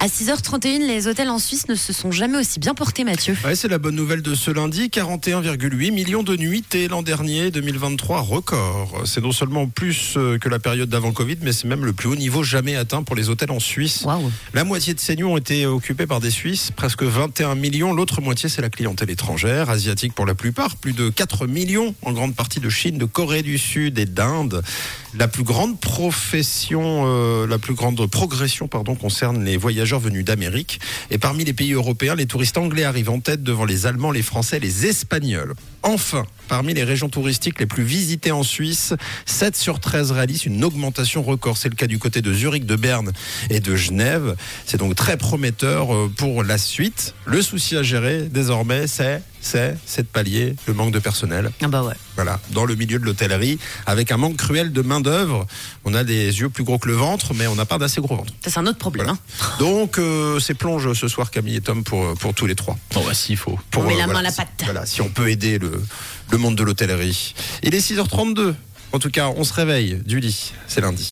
À 6h31, les hôtels en Suisse ne se sont jamais aussi bien portés, Mathieu. Ouais, c'est la bonne nouvelle de ce lundi. 41,8 millions de nuitées l'an dernier, 2023, record. C'est non seulement plus euh, que la période d'avant Covid, mais c'est même le plus haut niveau jamais atteint pour les hôtels en Suisse. La moitié de ces nuits ont été occupées par des Suisses, presque 21 millions. L'autre moitié, c'est la clientèle étrangère, asiatique pour la plupart, plus de 4 millions, en grande partie de Chine, de Corée du Sud et d'Inde. La plus grande profession, euh, la plus grande progression, concerne les voyageurs venus d'Amérique. Et parmi les pays européens, les touristes anglais arrivent en tête devant les Allemands, les Français, les Espagnols. Enfin, parmi les régions touristiques les plus visitées en Suisse, 7 sur 13 réalisent une augmentation record. C'est le cas du côté de Zurich, de Berne et de Genève. C'est donc très prometteur euh, pour la suite. Le souci à gérer désormais, c'est c'est c'est de pallier le manque de personnel. Ah bah ouais. Voilà, dans le milieu de l'hôtellerie, avec un manque cruel de main d'œuvre. On a des yeux plus gros que le ventre, mais on n'a pas d'assez gros ventre. Ça, c'est un autre problème. Voilà. hein. Donc euh, c'est plonge ce soir Camille et Tom pour pour tous les trois. Bon, bah, s'il faut. Pour, On met la voilà, main à la si- pâte. Voilà, si on peut aider le monde de l'hôtellerie. Il est 6h32. En tout cas, on se réveille du lit. C'est lundi.